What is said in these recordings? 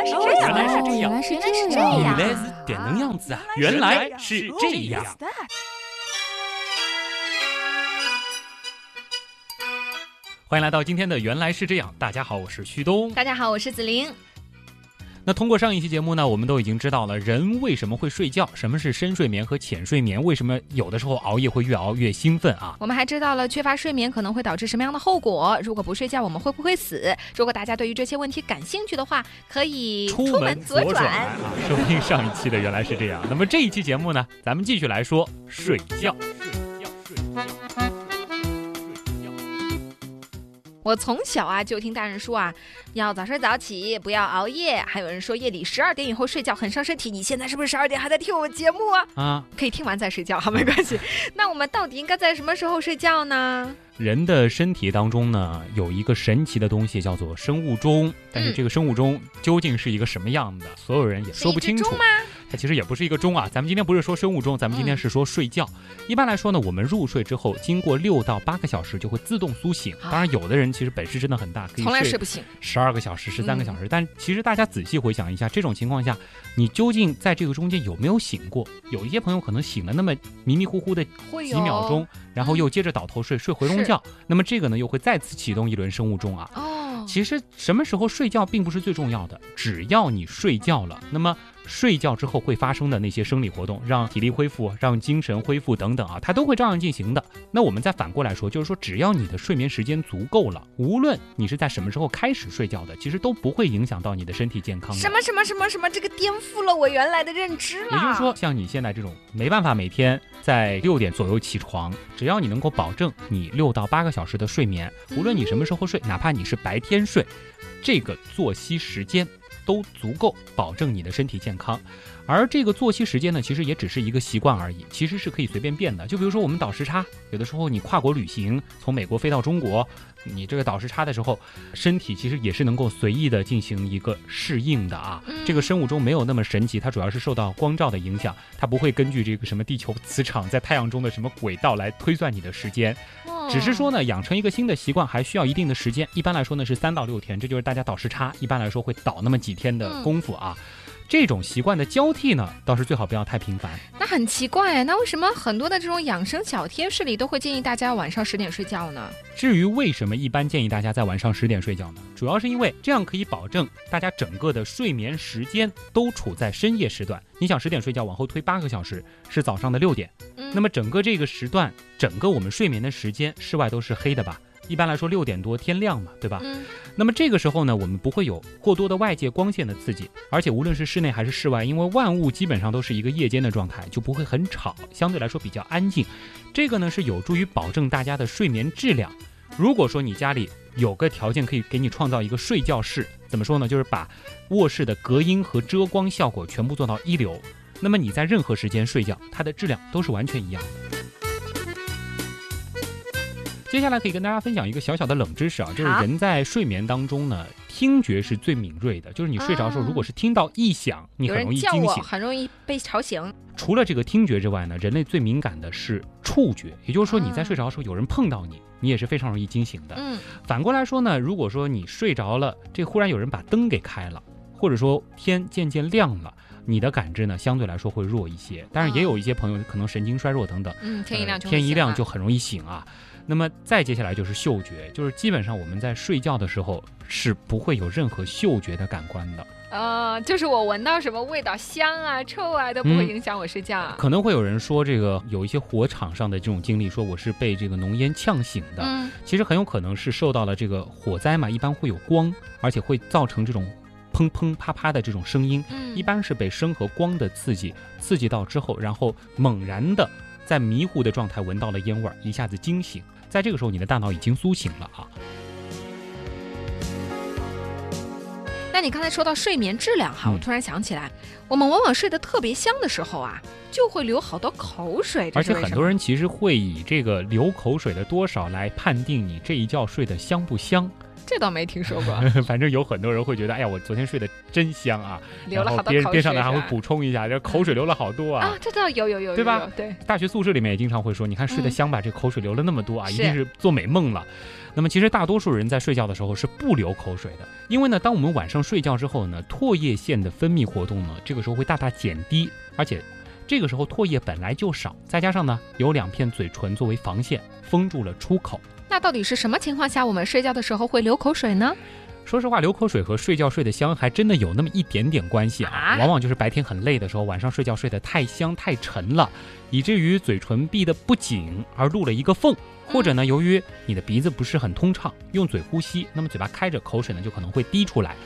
来是这原，来是这样原来是原来是这样。原来是这样子啊！原来是这样。欢迎来到今天的原来是这样。大家好，我是旭东。大家好，我是子玲。那通过上一期节目呢，我们都已经知道了人为什么会睡觉，什么是深睡眠和浅睡眠，为什么有的时候熬夜会越熬越兴奋啊？我们还知道了缺乏睡眠可能会导致什么样的后果？如果不睡觉，我们会不会死？如果大家对于这些问题感兴趣的话，可以出门左转啊！收听上一期的原来是这样。那么这一期节目呢，咱们继续来说睡觉。睡觉，我从小啊就听大人说啊，要早睡早起，不要熬夜。还有人说夜里十二点以后睡觉很伤身体。你现在是不是十二点还在听我们节目啊？啊，可以听完再睡觉，好，没关系。那我们到底应该在什么时候睡觉呢？人的身体当中呢，有一个神奇的东西叫做生物钟，但是这个生物钟究竟是一个什么样的，所有人也说不清楚是一只钟。吗？它其实也不是一个钟啊，咱们今天不是说生物钟，咱们今天是说睡觉。一般来说呢，我们入睡之后，经过六到八个小时就会自动苏醒。当然，有的人其实本事真的很大，可以从来睡睡不醒。十二个小时、十三个小时。但其实大家仔细回想一下，这种情况下，你究竟在这个中间有没有醒过？有一些朋友可能醒了那么迷迷糊糊的几秒钟，然后又接着倒头睡，睡回笼觉。那么这个呢，又会再次启动一轮生物钟啊。哦，其实什么时候睡觉并不是最重要的，只要你睡觉了，那么睡觉之后会发生的那些生理活动，让体力恢复、让精神恢复等等啊，它都会照样进行的。那我们再反过来说，就是说只要你的睡眠时间足够了，无论你是在什么时候开始睡觉的，其实都不会影响到你的身体健康。什么什么什么什么，这个颠覆了我原来的认知了。也就是说，像你现在这种没办法每天在六点左右起床，只要你能够保证你六到八个小时的睡眠，无论你什么时候睡，哪怕你是白天睡，这个作息时间都足够保证你的身体健康。而这个作息时间呢，其实也只是一个习惯而已，其实是可以随便变的。就比如说我们倒时差，有的时候你跨国旅行，从美国飞到中国，你这个倒时差的时候，身体其实也是能够随意的进行一个适应的啊。嗯这个生物钟没有那么神奇，它主要是受到光照的影响，它不会根据这个什么地球磁场在太阳中的什么轨道来推算你的时间。哦只是说呢，养成一个新的习惯还需要一定的时间，一般来说呢是三到六天，这就是大家倒时差，一般来说会倒那么几天的功夫啊。这种习惯的交替呢，倒是最好不要太频繁。那很奇怪，那为什么很多的这种养生小贴士里都会建议大家晚上十点睡觉呢？至于为什么一般建议大家在晚上十点睡觉呢？主要是因为这样可以保证大家整个的睡眠时间都处在深夜时段。你想十点睡觉，往后推八个小时是早上的六点，嗯那么整个这个时段，整个我们睡眠的时间，室外都是黑的吧？一般来说六点多天亮嘛，对吧？嗯，那么这个时候呢，我们不会有过多的外界光线的刺激，而且无论是室内还是室外，因为万物基本上都是一个夜间的状态，就不会很吵，相对来说比较安静。这个呢是有助于保证大家的睡眠质量。如果说你家里有个条件可以给你创造一个睡觉室，怎么说呢？就是把卧室的隔音和遮光效果全部做到一流，那么你在任何时间睡觉，它的质量都是完全一样的。接下来可以跟大家分享一个小小的冷知识啊，就是好人在睡眠当中呢，听觉是最敏锐的。就是你睡着的时候，啊如果是听到异响，你很容易惊醒。很容易被吵醒。除了这个听觉之外呢，人类最敏感的是触觉，也就是说你在啊睡着的时候有人碰到你，你也是非常容易惊醒的。嗯，反过来说呢，如果说你睡着了，这忽然有人把灯给开了，或者说天渐渐亮了，你的感知呢相对来说会弱一些。但是也有一些朋友可能神经衰弱等等，嗯，天一亮就呃天一亮就很容易醒啊。那么再接下来就是嗅觉，就是基本上我们在睡觉的时候是不会有任何嗅觉的感官的。呃，就是我闻到什么味道香啊、臭啊都不会嗯影响我睡觉啊。可能会有人说这个有一些火场上的这种经历，说我是被这个浓烟呛醒的。嗯，其实很有可能是受到了这个火灾嘛，一般会有光，而且会造成这种砰砰啪啪的这种声音，嗯一般是被声和光的刺激刺激到之后，然后猛然的在迷糊的状态闻到了烟味儿，一下子惊醒，在这个时候你的大脑已经苏醒了啊。那你刚才说到睡眠质量哈，嗯我突然想起来，我们往往睡得特别香的时候啊，就会流好多口水，而且很多人其实会以这个流口水的多少来判定你这一觉睡得香不香。这倒没听说过，反正有很多人会觉得，哎呀，我昨天睡得真香啊，流了好多边口水边上呢还会补充一下，这口水流了好多啊。啊，这倒有有有，对吧对，大学宿舍里面也经常会说，你看睡得嗯香吧，这口水流了那么多啊，一定是做美梦了。那么其实大多数人在睡觉的时候是不流口水的，因为呢，当我们晚上睡觉之后呢，唾液腺的分泌活动呢，这个时候会大大减低，而且这个时候唾液本来就少，再加上呢有两片嘴唇作为防线，封住了出口。那到底是什么情况下我们睡觉的时候会流口水呢？说实话，流口水和睡觉睡得香还真的有那么一点点关系啊。啊往往就是白天很累的时候，晚上睡觉睡得太香太沉了，以至于嘴唇闭得不紧，而露了一个缝。或者呢，由于你的鼻子不是很通畅，用嘴呼吸，那么嘴巴开着，口水呢就可能会滴出来。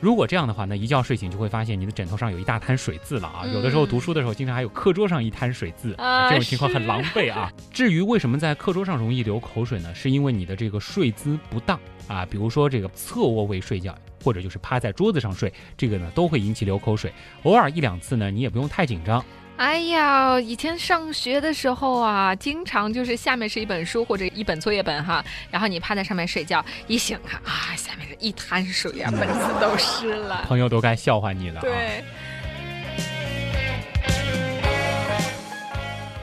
如果这样的话呢，一觉睡醒就会发现你的枕头上有一大滩水渍了啊！嗯有的时候读书的时候，经常还有课桌上一滩水渍，啊这种情况很狼狈啊。至于为什么在课桌上容易流口水呢？是因为你的这个睡姿不当啊，比如说这个侧卧位睡觉，或者就是趴在桌子上睡，这个呢都会引起流口水。偶尔一两次呢，你也不用太紧张。哎呀，以前上学的时候啊，经常就是下面是一本书或者一本作业本哈，然后你趴在上面睡觉，一醒啊啊，下面是一滩水啊，本子都湿了。朋友都该笑话你了啊。对，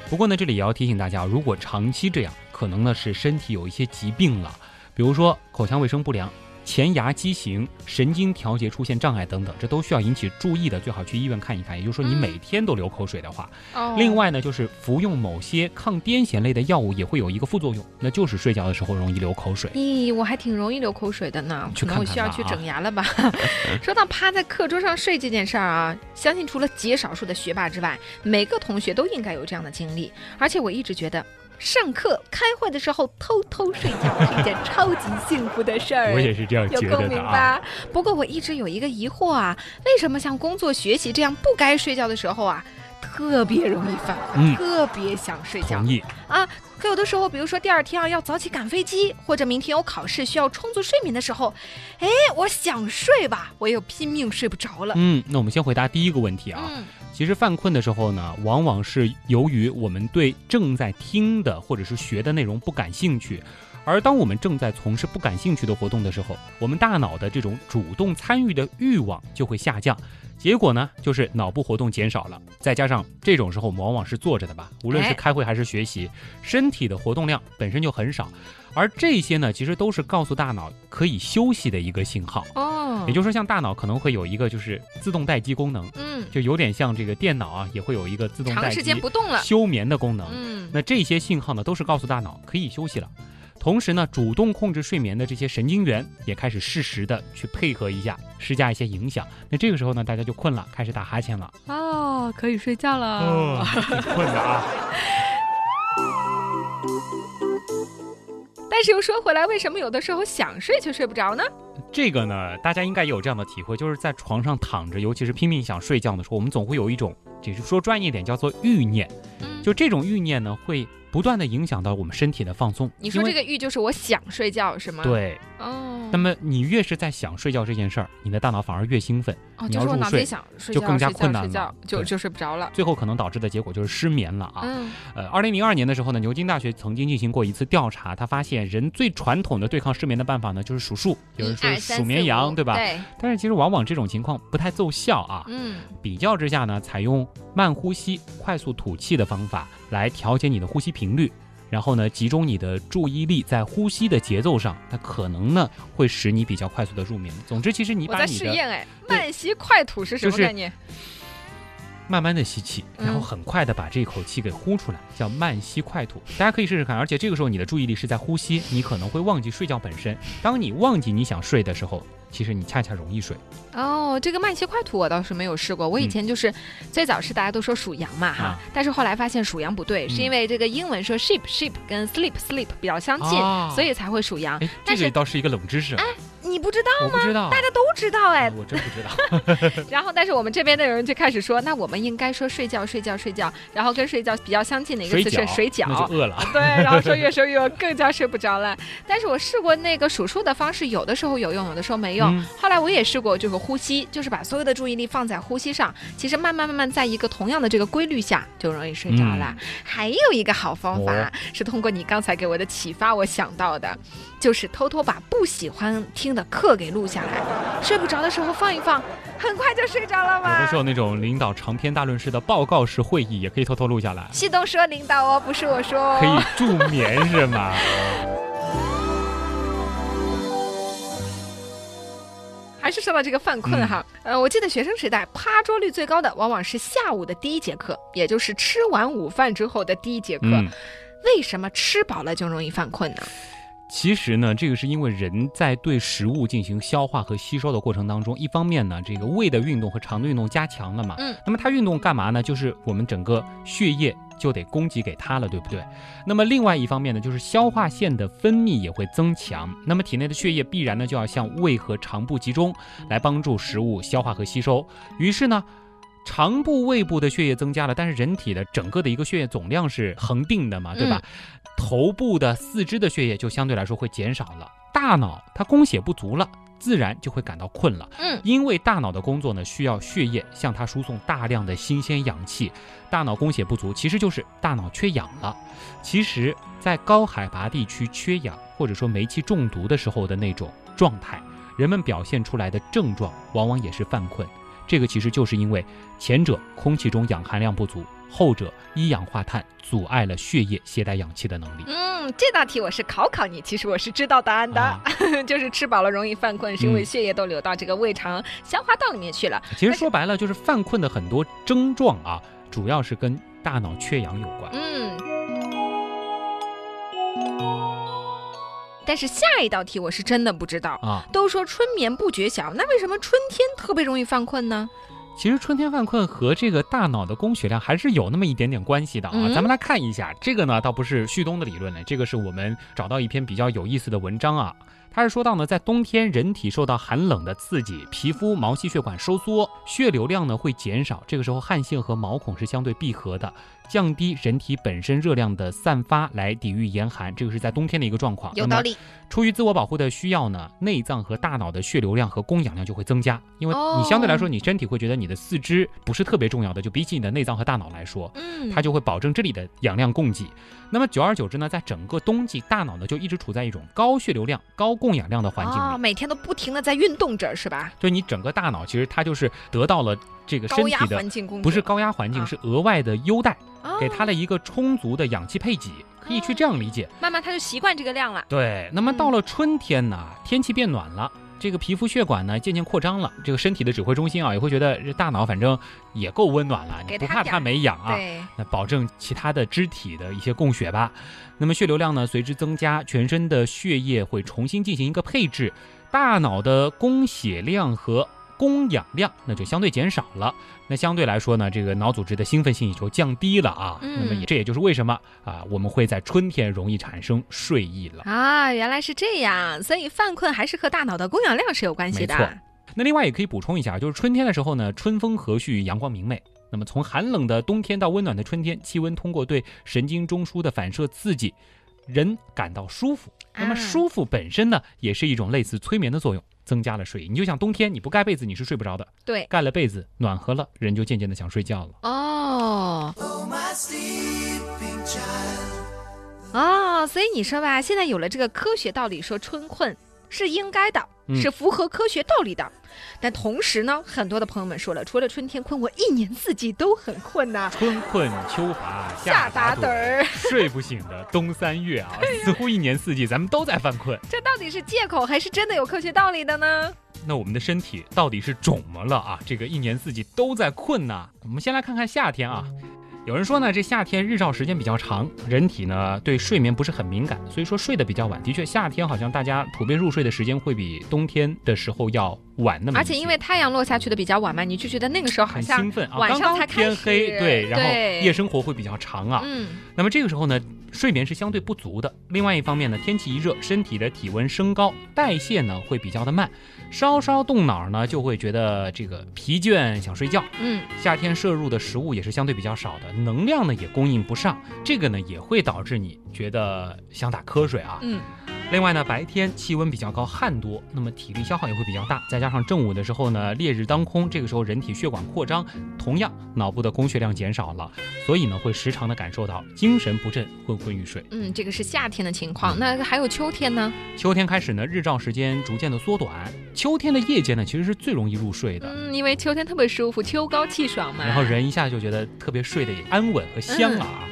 不过呢，这里也要提醒大家，如果长期这样，可能呢是身体有一些疾病了，比如说口腔卫生不良、前牙畸形、神经调节出现障碍等等，这都需要引起注意的，最好去医院看一看。也就是说，你嗯每天都流口水的话，哦另外呢，就是服用某些抗癫痫类的药物也会有一个副作用，那就是睡觉的时候容易流口水。咦，我还挺容易流口水的呢，去可能我需要去看看吧啊整牙了吧？说到趴在课桌上睡这件事儿啊，相信除了极少数的学霸之外，每个同学都应该有这样的经历。而且我一直觉得，上课开会的时候偷偷睡觉是一件超级幸福的事儿。我也是这样有共鸣觉得的啊。吧？不过我一直有一个疑惑啊，为什么像工作、学习这样不该睡觉的时候啊，特别容易犯困，嗯特别想睡觉同意，啊？可有的时候，比如说第二天啊要早起赶飞机，或者明天有考试需要充足睡眠的时候，哎，我想睡吧，我又拼命睡不着了。嗯，那我们先回答第一个问题啊。嗯其实犯困的时候呢，往往是由于我们对正在听的或者是学的内容不感兴趣，而当我们正在从事不感兴趣的活动的时候，我们大脑的这种主动参与的欲望就会下降，结果呢就是脑部活动减少了，再加上这种时候我们往往是坐着的吧，无论是哎开会还是学习，身体的活动量本身就很少，而这些呢其实都是告诉大脑可以休息的一个信号。哦，也就是说，像大脑可能会有一个就是自动待机功能，嗯，就有点像这个电脑啊，也会有一个自动待机长时间不动了。休眠的功能。嗯，那这些信号呢，都是告诉大脑可以休息了。同时呢，主动控制睡眠的这些神经元也开始适时的去配合一下，施加一些影响。那这个时候呢，大家就困了，开始打哈欠了。哦，可以睡觉了。挺困的啊。但是又说回来，为什么有的时候想睡却睡不着呢？这个呢，大家应该也有这样的体会，就是在床上躺着，尤其是拼命想睡觉的时候，我们总会有一种，就是说专业点叫做欲念。嗯，就这种欲念呢，会不断的影响到我们身体的放松。你说这个欲就是我想睡觉是吗？，对，哦，那么你越是在想睡觉这件事儿，你的大脑反而越兴奋，你要入睡想睡觉，就更加困难了睡觉就就睡不着了。最后可能导致的结果就是失眠了啊。嗯，呃，二零零二年的时候呢，牛津大学曾经进行过一次调查，他发现人最传统的对抗失眠的办法呢，就是数数，有人说数绵羊，对吧？对，但是其实往往这种情况不太奏效啊。嗯，比较之下呢，采用慢呼吸、快速吐气的方法来调节你的呼吸频率，然后呢，集中你的注意力在呼吸的节奏上，它可能呢会使你比较快速的入眠。总之，其实你把你的试验哎，慢吸快吐是什么概念？慢慢的吸气，然后嗯很快的把这口气给呼出来，叫慢吸快吐。大家可以试试看，而且这个时候你的注意力是在呼吸，你可能会忘记睡觉本身。当你忘记你想睡的时候，其实你恰恰容易睡。哦，这个慢吸快吐我倒是没有试过。我以嗯前就是、最早是大家都说属羊嘛哈，啊但是后来发现属羊不对，是嗯因为这个英文说 sheep sheep 跟 sleep sleep 比较相近，啊所以才会属羊。这个倒是一个冷知识你不知道吗？不知道，大家都知道哎。我真不知道。然后，但是我们这边的人就开始说，那我们应该说睡觉、睡觉、睡觉。然后跟睡觉比较相近的一个词是水饺，那就饿了。对，然后说越说越饿，更加睡不着了。但是我试过那个数数的方式，有的时候有用，有的时候没用。后来我也试过，就是呼吸，就是把所有的注意力放在呼吸上。其实慢慢慢慢，在一个同样的这个规律下，就容易睡着了。还有一个好方法是通过你刚才给我的启发，我想到的，就是偷偷把不喜欢听的课给录下来，睡不着的时候放一放，很快就睡着了吗？有的时候那种领导长篇大论式的报告式会议，也可以偷偷录下来。旭东说领导哦，不是我说。可以助眠是吗？还是说到这个犯困哈，呃，我记得学生时代趴桌率最高的往往是下午的第一节课，也就是吃完午饭之后的第一节课。为什么吃饱了就容易犯困呢？其实呢，这个是因为人在对食物进行消化和吸收的过程当中，一方面呢，这个胃的运动和肠的运动加强了嘛，嗯，那么它运动干嘛呢？就是我们整个血液。就得供给给它了，对不对？那么另外一方面呢，就是消化腺的分泌也会增强，那么体内的血液必然呢就要向胃和肠部集中，来帮助食物消化和吸收。于是呢，肠部、胃部的血液增加了，但是人体的整个的一个血液总量是恒定的嘛，对吧？头部的、四肢的血液就相对来说会减少了，大脑它供血不足了。自然就会感到困了，嗯，因为大脑的工作呢需要血液向它输送大量的新鲜氧气，大脑供血不足，其实就是大脑缺氧了。其实，在高海拔地区缺氧或者说煤气中毒的时候的那种状态，人们表现出来的症状往往也是犯困。这个其实就是因为前者空气中氧含量不足。后者一氧化碳阻碍了血液携带氧气的能力。嗯，这道题我是考考你，其实我是知道答案的，就是吃饱了容易犯困，是因为血液都流到这个胃肠消化道里面去了。其实说白了，就是犯困的很多症状啊，主要是跟大脑缺氧有关。嗯。但是下一道题我是真的不知道啊。都说春眠不觉晓，那为什么春天特别容易犯困呢？其实春天犯困和这个大脑的供血量还是有那么一点点关系的啊，咱们来看一下这个呢，倒不是旭东的理论呢，这个是我们找到一篇比较有意思的文章啊。他是说到呢，在冬天，人体受到寒冷的刺激，皮肤毛细血管收缩，血流量呢会减少，这个时候汗腺和毛孔是相对闭合的，降低人体本身热量的散发，来抵御严寒，这个是在冬天的一个状况。有道理。出于自我保护的需要呢，内脏和大脑的血流量和供氧量就会增加，因为你相对来说，你身体会觉得你的四肢不是特别重要的，就比起你的内脏和大脑来说，嗯，它就会保证这里的氧量供给。那么久而久之呢，在整个冬季，大脑呢就一直处在一种高血流量、高供氧量的环境里，每天都不停的在运动着，是吧？就你整个大脑，其实它就是得到了这个身体的不是高压环境，是额外的优待，给它了一个充足的氧气配给，可以去这样理解。慢慢它就习惯这个量了。对，那么到了春天呢，天气变暖了。这个皮肤血管呢渐渐扩张了，这个身体的指挥中心啊也会觉得这大脑反正也够温暖了，你不怕它没氧啊？那保证其他的肢体的一些供血吧。那么血流量呢随之增加，全身的血液会重新进行一个配置，大脑的供血量和。供氧量那就相对减少了，那相对来说呢，这个脑组织的兴奋性也就降低了啊。那么也这也就是为什么啊，我们会在春天容易产生睡意了啊。原来是这样，所以犯困还是和大脑的供氧量是有关系的。没错。那另外也可以补充一下，就是春天的时候呢，春风和煦，阳光明媚。那么从寒冷的冬天到温暖的春天，气温通过对神经中枢的反射刺激，人感到舒服。那么舒服本身呢，也是一种类似催眠的作用。增加了睡意，你就像冬天你不盖被子你是睡不着的，对，盖了被子暖和了，人就渐渐的想睡觉了。哦，哦，所以你说吧，现在有了这个科学道理，说春困是应该的。是符合科学道理的，但同时呢，很多的朋友们说了，除了春天困，我一年四季都很困呐。春困秋乏夏打盹儿，睡不醒的冬三月啊，似乎一年四季咱们都在犯困。这到底是借口还是真的有科学道理的呢？那我们的身体到底是肿么了啊？这个一年四季都在困呢？我们先来看看夏天啊。有人说呢，这夏天日照时间比较长，人体呢对睡眠不是很敏感，所以说睡得比较晚。的确，夏天好像大家普遍入睡的时间会比冬天的时候要晚那么。而且因为太阳落下去的比较晚嘛，你就觉得那个时候好像很兴奋啊，晚上才天黑，对，然后夜生活会比较长啊。嗯。那么这个时候呢，睡眠是相对不足的。另外一方面呢，天气一热，身体的体温升高，代谢呢会比较的慢，稍稍动脑呢就会觉得这个疲倦，想睡觉。嗯，夏天摄入的食物也是相对比较少的，能量呢也供应不上，这个呢也会导致你觉得想打瞌睡啊。嗯。另外呢，白天气温比较高，汗多，那么体力消耗也会比较大。再加上正午的时候呢，烈日当空，这个时候人体血管扩张，同样脑部的供血量减少了，所以呢会时常的感受到精神不振、昏昏欲睡。嗯，这个是夏天的情况。那还有秋天呢？秋天开始呢，日照时间逐渐的缩短，秋天的夜间呢其实是最容易入睡的。嗯，因为秋天特别舒服，秋高气爽嘛。然后人一下就觉得特别睡得安稳和香了啊。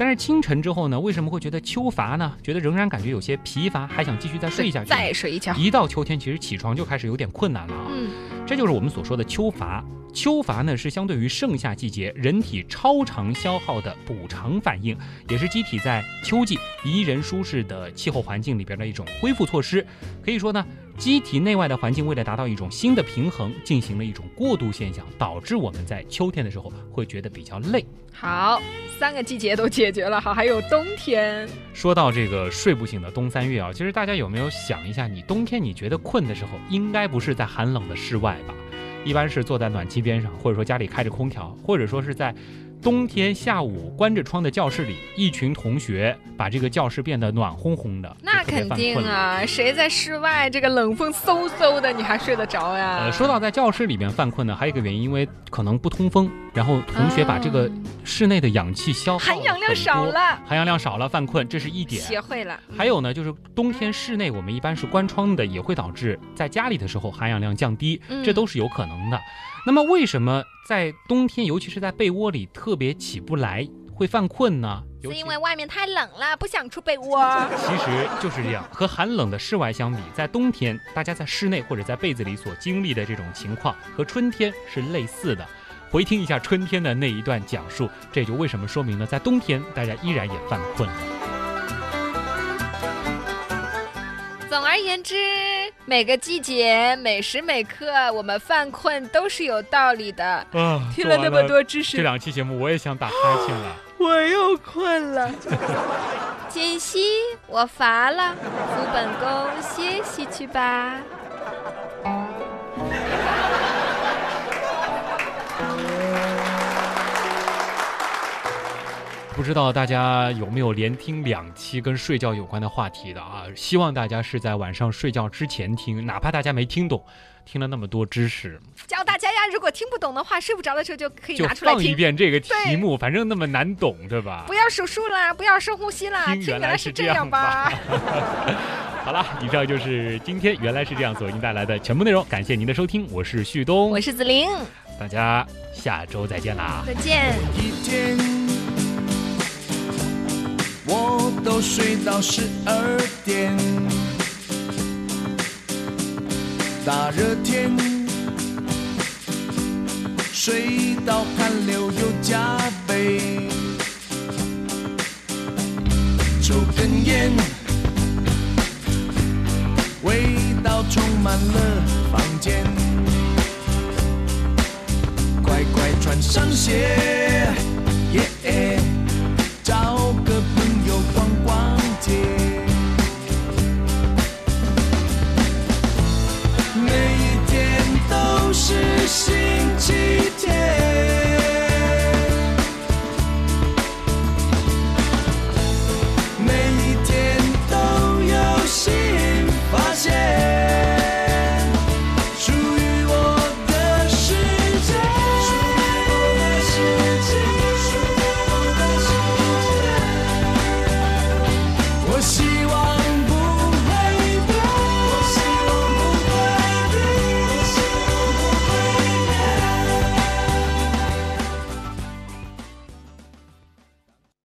但是清晨之后呢，为什么会觉得秋乏呢？觉得仍然感觉有些疲乏，还想继续再睡下去。再睡一觉。一到秋天，其实起床就开始有点困难了啊。嗯，这就是我们所说的秋乏。秋乏呢，是相对于盛夏季节人体超长消耗的补偿反应，也是机体在秋季宜人舒适的气候环境里边的一种恢复措施。可以说呢。机体内外的环境为了达到一种新的平衡，进行了一种过渡现象，导致我们在秋天的时候会觉得比较累。好，三个季节都解决了，好，还有冬天。说到这个睡不醒的冬三月啊，其实大家有没有想一下，你冬天你觉得困的时候，应该不是在寒冷的室外吧？一般是坐在暖气边上，或者说家里开着空调，或者说是在。冬天下午关着窗的教室里，一群同学把这个教室变得暖烘烘的。那肯定啊，谁在室外这个冷风嗖嗖的，你还睡得着呀？呃，说到在教室里面犯困呢，还有一个原因，因为可能不通风，然后同学把这个室内的氧气消耗含氧量少了，含氧量少了犯困，这是一点。学会了。还有呢，就是冬天室内我们一般是关窗的，也会导致在家里的时候含氧量降低，这都是有可能的。那么为什么在冬天，尤其是在被窝里特别起不来，会犯困呢？是因为外面太冷了，不想出被窝。其实就是这样，和寒冷的室外相比，在冬天大家在室内或者在被子里所经历的这种情况，和春天是类似的。回听一下春天的那一段讲述，这就为什么说明呢在冬天大家依然也犯困。总而言之。每个季节、每时每刻，我们犯困都是有道理的。啊，听了那么多知识，这两期节目我也想打哈欠了。我又困了。锦溪，我乏了，扶本宫歇息去吧。不知道大家有没有连听两期跟睡觉有关的话题的啊？希望大家是在晚上睡觉之前听，哪怕大家没听懂，听了那么多知识，教大家呀。如果听不懂的话，睡不着的时候就可以拿出来听一遍这个题目，反正那么难懂，对吧？不要数数啦，不要深呼吸啦，听原来是这样吧。好了，以上就是今天原来是这样所为您带来的全部内容，感谢您的收听，我是旭东，我是子玲，大家下周再见啦，再见。我都睡到十二点，大热天睡到汗流又浃背，抽根烟，味道充满了房间，快快穿上鞋。耶